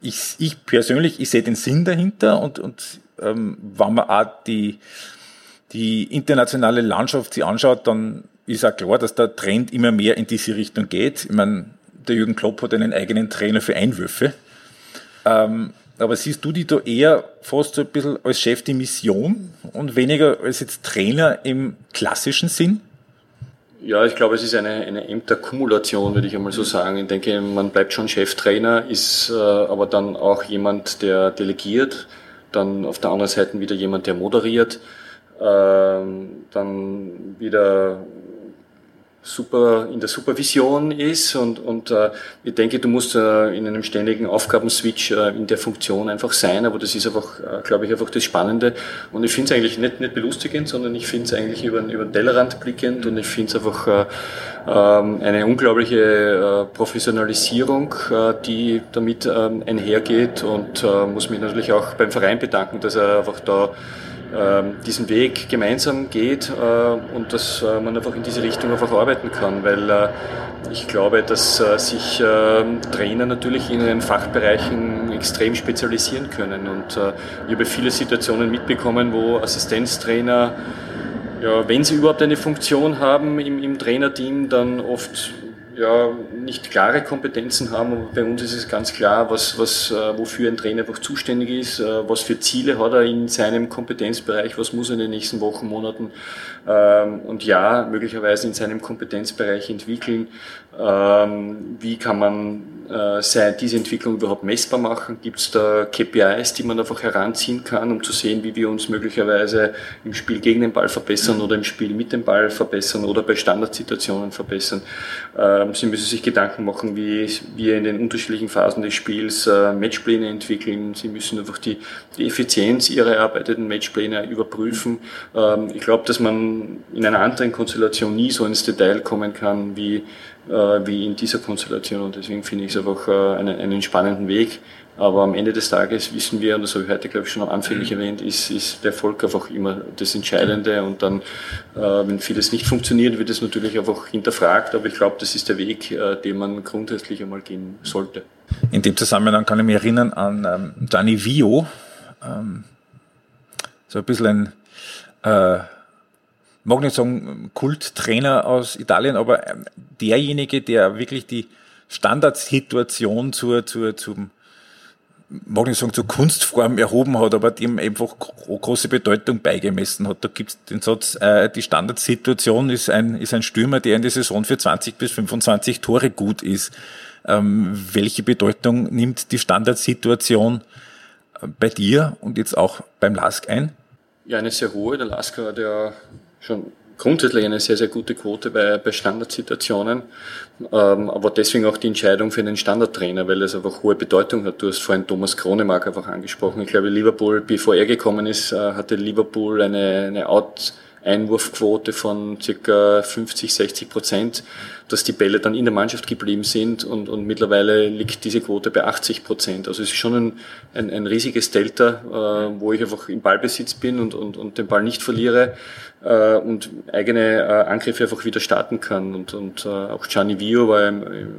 ich, ich persönlich, ich sehe den Sinn dahinter und, und ähm, wenn man auch die, die internationale Landschaft sich anschaut, dann ist auch klar, dass der Trend immer mehr in diese Richtung geht. Ich meine, der Jürgen Klopp hat einen eigenen Trainer für Einwürfe. Ähm, aber siehst du die da eher fast so ein bisschen als Chef die Mission und weniger als jetzt Trainer im klassischen Sinn? Ja, ich glaube, es ist eine, eine Ämterkumulation, würde ich einmal so sagen. Ich denke, man bleibt schon Cheftrainer, ist äh, aber dann auch jemand, der delegiert, dann auf der anderen Seite wieder jemand, der moderiert, äh, dann wieder super in der Supervision ist und, und äh, ich denke, du musst äh, in einem ständigen Aufgabenswitch äh, in der Funktion einfach sein, aber das ist einfach, äh, glaube ich, einfach das Spannende. Und ich finde es eigentlich nicht, nicht belustigend, sondern ich finde es eigentlich über, über den Tellerrand blickend und ich finde es einfach äh, äh, eine unglaubliche äh, Professionalisierung, äh, die damit äh, einhergeht und äh, muss mich natürlich auch beim Verein bedanken, dass er einfach da diesen Weg gemeinsam geht äh, und dass äh, man einfach in diese Richtung einfach arbeiten kann, weil äh, ich glaube, dass sich ähm, Trainer natürlich in ihren Fachbereichen extrem spezialisieren können. Und ich habe viele Situationen mitbekommen, wo Assistenztrainer ja, wenn sie überhaupt eine Funktion haben im, im Trainerteam, dann oft ja, nicht klare Kompetenzen haben. bei uns ist es ganz klar, was, was, äh, wofür ein Trainer einfach zuständig ist, äh, was für Ziele hat er in seinem Kompetenzbereich, was muss er in den nächsten Wochen, Monaten ähm, und ja, möglicherweise in seinem Kompetenzbereich entwickeln. Ähm, wie kann man äh, diese Entwicklung überhaupt messbar machen? Gibt es da KPIs, die man einfach heranziehen kann, um zu sehen, wie wir uns möglicherweise im Spiel gegen den Ball verbessern oder im Spiel mit dem Ball verbessern oder bei Standardsituationen verbessern? Ähm, Sie müssen sich Gedanken machen, wie wir in den unterschiedlichen Phasen des Spiels äh, Matchpläne entwickeln. Sie müssen einfach die, die Effizienz ihrer erarbeiteten Matchpläne überprüfen. Ähm, ich glaube, dass man in einer anderen Konstellation nie so ins Detail kommen kann wie äh, wie in dieser Konstellation. Und deswegen finde ich es einfach äh, einen, einen spannenden Weg. Aber am Ende des Tages wissen wir, und das habe ich heute, glaube ich, schon anfänglich mhm. erwähnt, ist, ist der Erfolg einfach immer das Entscheidende. Und dann, äh, wenn vieles nicht funktioniert, wird es natürlich einfach hinterfragt. Aber ich glaube, das ist der Weg, äh, den man grundsätzlich einmal gehen sollte. In dem Zusammenhang kann ich mich erinnern an ähm, Gianni Vio, ähm, so ein bisschen ein äh, mag nicht sagen Kulttrainer aus Italien, aber ähm, derjenige, der wirklich die Standardsituation zur, zur, zum, mag nicht sagen, zur Kunstform erhoben hat, aber dem einfach große Bedeutung beigemessen hat. Da gibt's den Satz, äh, die Standardsituation ist ein, ist ein Stürmer, der in der Saison für 20 bis 25 Tore gut ist. Ähm, welche Bedeutung nimmt die Standardsituation äh, bei dir und jetzt auch beim Lask ein? Ja, eine sehr hohe. Der Lask hat ja schon grundsätzlich eine sehr, sehr gute Quote bei, bei Standardsituationen, ähm, aber deswegen auch die Entscheidung für einen Standardtrainer, weil es einfach hohe Bedeutung hat. Du hast vorhin Thomas Kronemark einfach angesprochen. Ich glaube, Liverpool, bevor er gekommen ist, äh, hatte Liverpool eine, eine Out- Einwurfquote von circa 50, 60 Prozent, dass die Bälle dann in der Mannschaft geblieben sind und, und mittlerweile liegt diese Quote bei 80 Prozent. Also es ist schon ein, ein, ein riesiges Delta, äh, wo ich einfach im Ballbesitz bin und, und, und den Ball nicht verliere äh, und eigene äh, Angriffe einfach wieder starten kann. Und, und äh, auch Gianni Vio war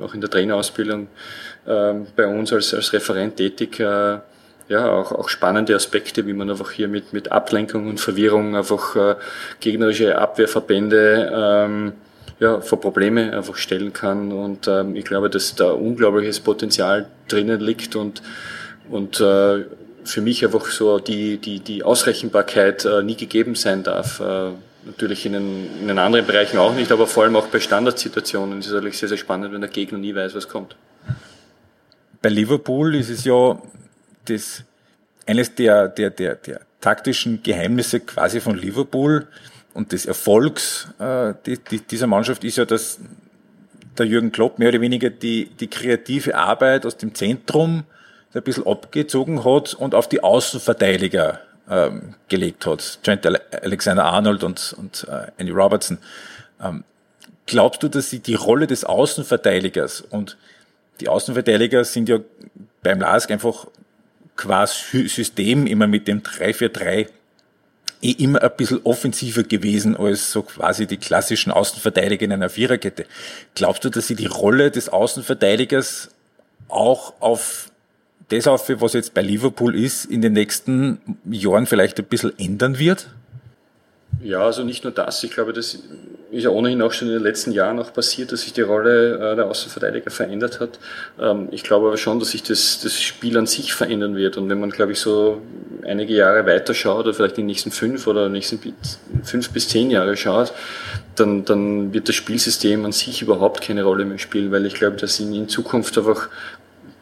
auch in der Trainerausbildung äh, bei uns als, als Referent tätig. Äh, ja, auch, auch spannende Aspekte, wie man einfach hier mit, mit Ablenkung und Verwirrung einfach äh, gegnerische Abwehrverbände ähm, ja, vor Probleme einfach stellen kann. Und ähm, ich glaube, dass da unglaubliches Potenzial drinnen liegt und, und äh, für mich einfach so die, die, die Ausrechenbarkeit äh, nie gegeben sein darf. Äh, natürlich in den, in den anderen Bereichen auch nicht, aber vor allem auch bei Standardsituationen ist es natürlich sehr, sehr spannend, wenn der Gegner nie weiß, was kommt. Bei Liverpool ist es ja das, eines der, der, der, der taktischen Geheimnisse quasi von Liverpool und des Erfolgs äh, die, die, dieser Mannschaft ist ja, dass der Jürgen Klopp mehr oder weniger die, die kreative Arbeit aus dem Zentrum ein bisschen abgezogen hat und auf die Außenverteidiger ähm, gelegt hat. Trent Alexander Arnold und, und äh, Andy Robertson. Ähm, glaubst du, dass sie die Rolle des Außenverteidigers und die Außenverteidiger sind ja beim LASK einfach quasi System immer mit dem 3-4-3 eh immer ein bisschen offensiver gewesen als so quasi die klassischen Außenverteidiger in einer Viererkette. Glaubst du, dass sie die Rolle des Außenverteidigers auch auf das auf, was jetzt bei Liverpool ist, in den nächsten Jahren vielleicht ein bisschen ändern wird? Ja, also nicht nur das. Ich glaube, das ist ja ohnehin auch schon in den letzten Jahren auch passiert, dass sich die Rolle äh, der Außenverteidiger verändert hat. Ähm, ich glaube aber schon, dass sich das, das Spiel an sich verändern wird. Und wenn man, glaube ich, so einige Jahre weiter schaut, oder vielleicht die nächsten fünf oder nächsten fünf bis zehn Jahre schaut, dann, dann wird das Spielsystem an sich überhaupt keine Rolle mehr spielen, weil ich glaube, dass in, in Zukunft einfach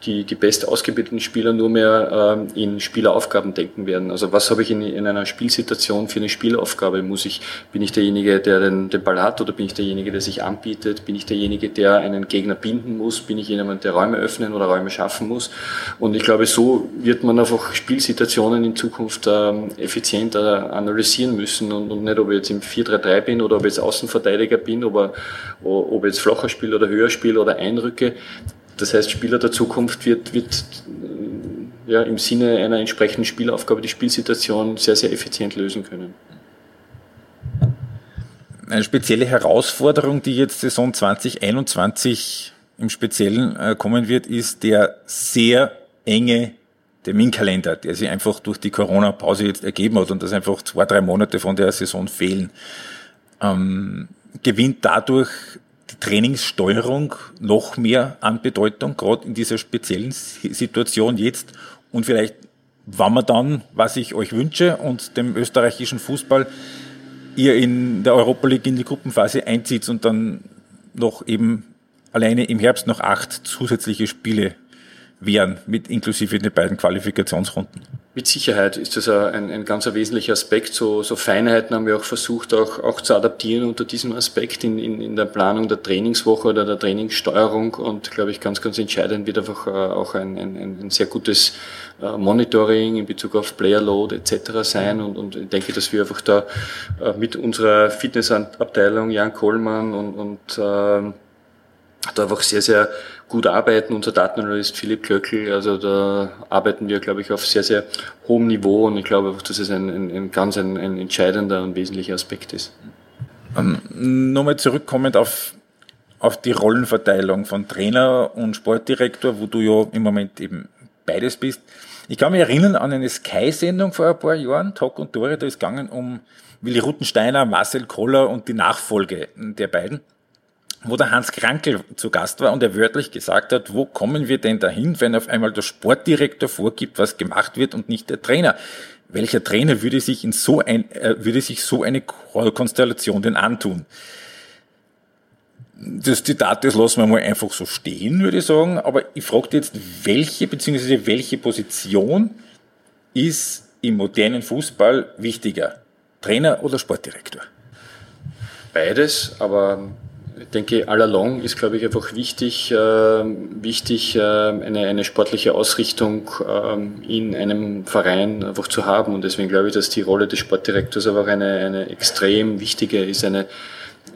die, die best ausgebildeten Spieler nur mehr ähm, in Spieleraufgaben denken werden. Also was habe ich in, in einer Spielsituation für eine Spielaufgabe? Muss ich, bin ich derjenige, der den, den Ball hat oder bin ich derjenige, der sich anbietet? Bin ich derjenige, der einen Gegner binden muss? Bin ich jemand, der Räume öffnen oder Räume schaffen muss? Und ich glaube, so wird man einfach Spielsituationen in Zukunft ähm, effizienter analysieren müssen und, und nicht, ob ich jetzt im 4-3-3 bin oder ob ich jetzt Außenverteidiger bin, ob, ob ich jetzt flacher spiele oder höher spiele oder einrücke. Das heißt, Spieler der Zukunft wird, wird ja, im Sinne einer entsprechenden Spielaufgabe die Spielsituation sehr, sehr effizient lösen können. Eine spezielle Herausforderung, die jetzt Saison 2021 im Speziellen äh, kommen wird, ist der sehr enge Terminkalender, der sich einfach durch die Corona-Pause jetzt ergeben hat und dass einfach zwei, drei Monate von der Saison fehlen. Ähm, gewinnt dadurch die Trainingssteuerung noch mehr an Bedeutung, gerade in dieser speziellen Situation jetzt. Und vielleicht, wann man dann, was ich euch wünsche und dem österreichischen Fußball, ihr in der Europa League in die Gruppenphase einzieht und dann noch eben alleine im Herbst noch acht zusätzliche Spiele wären, mit inklusive den beiden Qualifikationsrunden. Mit Sicherheit ist das ein, ein ganz wesentlicher Aspekt. So, so Feinheiten haben wir auch versucht, auch, auch zu adaptieren unter diesem Aspekt in, in, in der Planung der Trainingswoche oder der Trainingssteuerung. Und glaube ich, ganz, ganz entscheidend wird einfach äh, auch ein, ein, ein sehr gutes äh, Monitoring in Bezug auf Player Load etc. sein. Und, und ich denke, dass wir einfach da äh, mit unserer Fitnessabteilung Jan Kohlmann und, und äh, da einfach sehr, sehr gut arbeiten. Unser Datenanalyst Philipp Klöckl, also da arbeiten wir, glaube ich, auf sehr, sehr hohem Niveau und ich glaube dass es ein, ein, ein ganz ein, ein entscheidender und wesentlicher Aspekt ist. Ähm, Nochmal zurückkommend auf, auf die Rollenverteilung von Trainer und Sportdirektor, wo du ja im Moment eben beides bist. Ich kann mich erinnern an eine Sky-Sendung vor ein paar Jahren, Talk und Tore, da ist gegangen um Willi Ruttensteiner, Marcel Koller und die Nachfolge der beiden wo der Hans Krankel zu Gast war und er wörtlich gesagt hat, wo kommen wir denn dahin, wenn auf einmal der Sportdirektor vorgibt, was gemacht wird und nicht der Trainer? Welcher Trainer würde sich in so ein, äh, würde sich so eine Konstellation denn antun? Das Zitat, das lassen wir mal einfach so stehen, würde ich sagen. Aber ich frage jetzt, welche beziehungsweise welche Position ist im modernen Fußball wichtiger? Trainer oder Sportdirektor? Beides, aber ich denke, all along ist, glaube ich, einfach wichtig, äh, wichtig äh, eine, eine sportliche Ausrichtung äh, in einem Verein einfach zu haben. Und deswegen glaube ich, dass die Rolle des Sportdirektors aber auch eine, eine extrem wichtige ist, eine,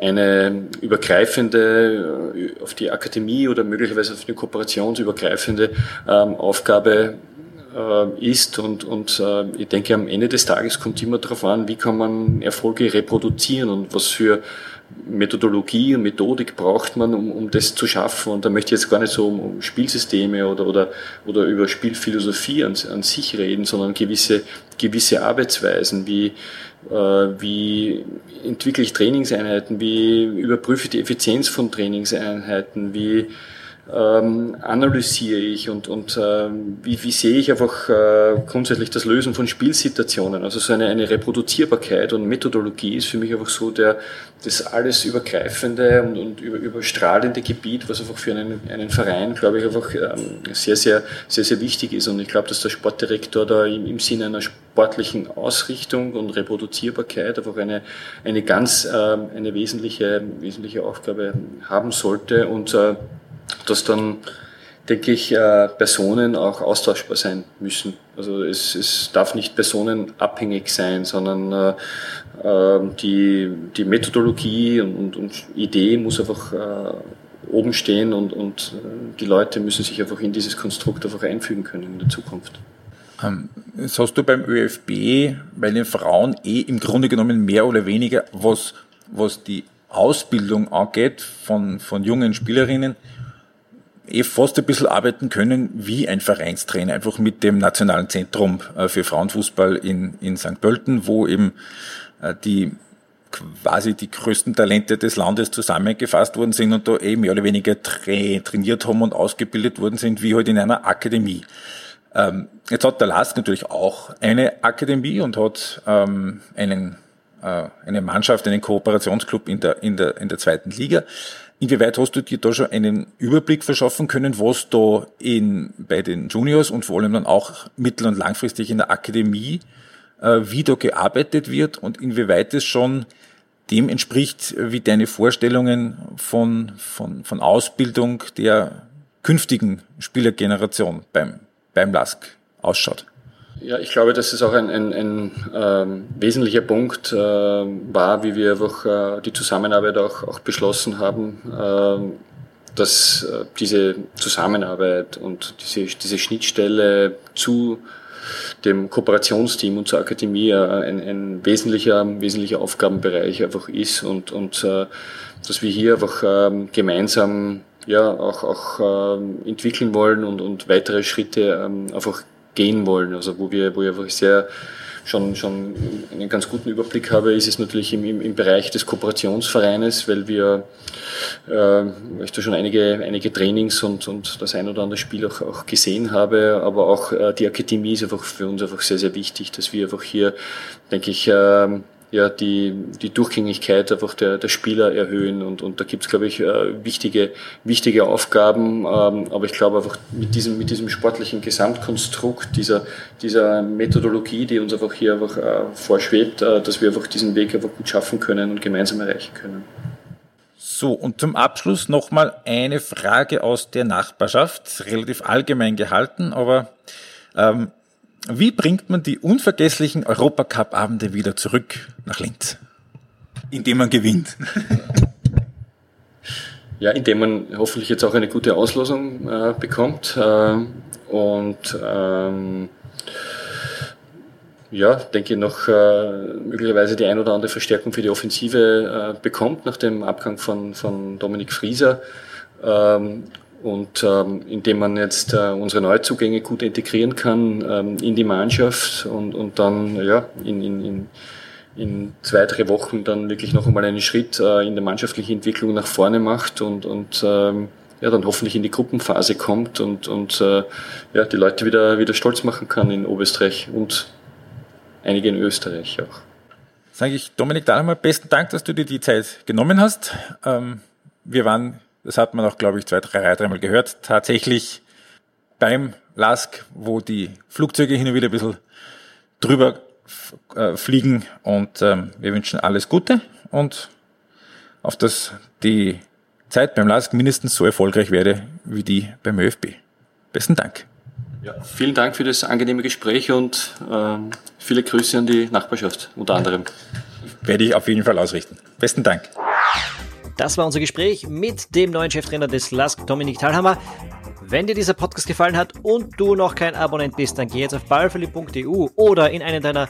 eine übergreifende, äh, auf die Akademie oder möglicherweise auf eine kooperationsübergreifende ähm, Aufgabe äh, ist und, und äh, ich denke am Ende des Tages kommt immer darauf an, wie kann man Erfolge reproduzieren und was für Methodologie und Methodik braucht man, um, um das zu schaffen. Und da möchte ich jetzt gar nicht so um, Spielsysteme oder, oder, oder über Spielphilosophie an, an sich reden, sondern gewisse, gewisse Arbeitsweisen, wie, äh, wie entwickle ich Trainingseinheiten, wie überprüfe ich die Effizienz von Trainingseinheiten, wie ähm, analysiere ich und, und äh, wie, wie sehe ich einfach äh, grundsätzlich das Lösen von Spielsituationen. Also so eine, eine Reproduzierbarkeit und Methodologie ist für mich einfach so der, das alles übergreifende und, und über, überstrahlende Gebiet, was einfach für einen, einen Verein, glaube ich, einfach ähm, sehr, sehr, sehr, sehr wichtig ist. Und ich glaube, dass der Sportdirektor da im, im Sinne einer sportlichen Ausrichtung und Reproduzierbarkeit einfach eine, eine ganz, ähm, eine wesentliche, wesentliche Aufgabe haben sollte und äh, dass dann, denke ich, äh, Personen auch austauschbar sein müssen. Also es, es darf nicht personenabhängig sein, sondern äh, ähm, die, die Methodologie und, und, und Idee muss einfach äh, oben stehen und, und die Leute müssen sich einfach in dieses Konstrukt einfach einfügen können in der Zukunft. Ähm, das hast du beim ÖFB bei den Frauen eh im Grunde genommen mehr oder weniger, was, was die Ausbildung angeht von, von jungen Spielerinnen, eh fast ein bisschen arbeiten können wie ein Vereinstrainer, einfach mit dem Nationalen Zentrum äh, für Frauenfußball in, in St. Pölten, wo eben äh, die quasi die größten Talente des Landes zusammengefasst worden sind und da eh mehr oder weniger tra trainiert haben und ausgebildet worden sind, wie halt in einer Akademie. Ähm, jetzt hat der LASK natürlich auch eine Akademie und hat ähm, einen, äh, eine Mannschaft, einen Kooperationsclub in der, in, der, in der zweiten Liga. Inwieweit hast du dir da schon einen Überblick verschaffen können, was da in, bei den Juniors und vor allem dann auch mittel- und langfristig in der Akademie, äh, da gearbeitet wird und inwieweit es schon dem entspricht, wie deine Vorstellungen von, von, von Ausbildung der künftigen Spielergeneration beim, beim LASK ausschaut? Ja, ich glaube, dass es auch ein, ein, ein ähm, wesentlicher Punkt äh, war, wie wir einfach äh, die Zusammenarbeit auch, auch beschlossen haben, äh, dass diese Zusammenarbeit und diese, diese Schnittstelle zu dem Kooperationsteam und zur Akademie äh, ein, ein wesentlicher, wesentlicher Aufgabenbereich einfach ist und, und äh, dass wir hier einfach ähm, gemeinsam ja auch, auch ähm, entwickeln wollen und, und weitere Schritte ähm, einfach gehen wollen. Also wo wir, wo ich einfach sehr schon, schon einen ganz guten Überblick habe, ist es natürlich im, im, im Bereich des Kooperationsvereines, weil wir äh, ich da schon einige, einige Trainings und, und das ein oder andere Spiel auch, auch gesehen habe, aber auch äh, die Akademie ist einfach für uns einfach sehr, sehr wichtig, dass wir einfach hier, denke ich, äh, ja, die, die Durchgängigkeit einfach der, der Spieler erhöhen. Und, und da gibt's glaube ich, äh, wichtige, wichtige Aufgaben. Ähm, aber ich glaube einfach mit diesem, mit diesem sportlichen Gesamtkonstrukt, dieser, dieser Methodologie, die uns einfach hier einfach äh, vorschwebt, äh, dass wir einfach diesen Weg einfach gut schaffen können und gemeinsam erreichen können. So, und zum Abschluss nochmal eine Frage aus der Nachbarschaft, relativ allgemein gehalten, aber ähm, wie bringt man die unvergesslichen Europacup-Abende wieder zurück nach Linz? Indem man gewinnt. Ja, indem man hoffentlich jetzt auch eine gute Auslosung äh, bekommt äh, und ähm, ja, denke noch äh, möglicherweise die ein oder andere Verstärkung für die Offensive äh, bekommt nach dem Abgang von, von Dominik Frieser. Ähm, und ähm, indem man jetzt äh, unsere Neuzugänge gut integrieren kann ähm, in die Mannschaft und, und dann ja, in, in, in, in zwei, drei Wochen dann wirklich noch einmal einen Schritt äh, in der mannschaftlichen Entwicklung nach vorne macht und, und ähm, ja, dann hoffentlich in die Gruppenphase kommt und, und äh, ja, die Leute wieder, wieder stolz machen kann in Oberösterreich und einige in Österreich auch. Sage ich Dominik Dahlhammer, besten Dank, dass du dir die Zeit genommen hast. Ähm, wir waren das hat man auch, glaube ich, zwei, drei, dreimal gehört, tatsächlich beim LASK, wo die Flugzeuge hin und wieder ein bisschen drüber äh, fliegen und ähm, wir wünschen alles Gute und auf dass die Zeit beim LASK mindestens so erfolgreich werde wie die beim ÖFB. Besten Dank. Ja, vielen Dank für das angenehme Gespräch und ähm, viele Grüße an die Nachbarschaft unter anderem. Werde ich auf jeden Fall ausrichten. Besten Dank. Das war unser Gespräch mit dem neuen Cheftrainer des LASK, Dominik Thalhammer. Wenn dir dieser Podcast gefallen hat und du noch kein Abonnent bist, dann geh jetzt auf ballverlieb.eu oder in einen deiner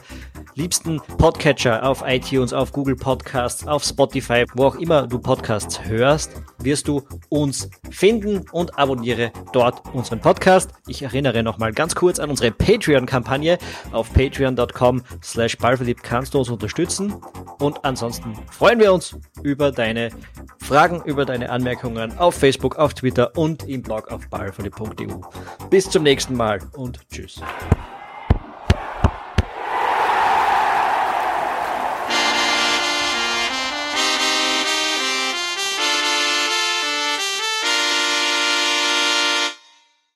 liebsten Podcatcher auf iTunes, auf Google Podcasts, auf Spotify, wo auch immer du Podcasts hörst, wirst du uns finden und abonniere dort unseren Podcast. Ich erinnere nochmal ganz kurz an unsere Patreon-Kampagne. Auf patreon.com slash kannst du uns unterstützen und ansonsten freuen wir uns über deine Fragen über deine Anmerkungen auf Facebook, auf Twitter und im Blog auf ballvolley.eu. Bis zum nächsten Mal und tschüss.